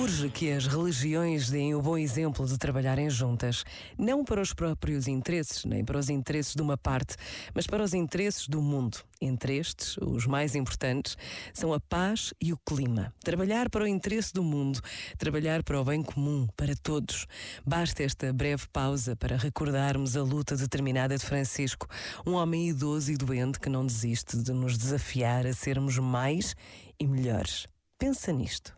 Urge que as religiões deem o bom exemplo de trabalharem juntas, não para os próprios interesses, nem para os interesses de uma parte, mas para os interesses do mundo. Entre estes, os mais importantes, são a paz e o clima. Trabalhar para o interesse do mundo, trabalhar para o bem comum, para todos. Basta esta breve pausa para recordarmos a luta determinada de Francisco, um homem idoso e doente que não desiste de nos desafiar a sermos mais e melhores. Pensa nisto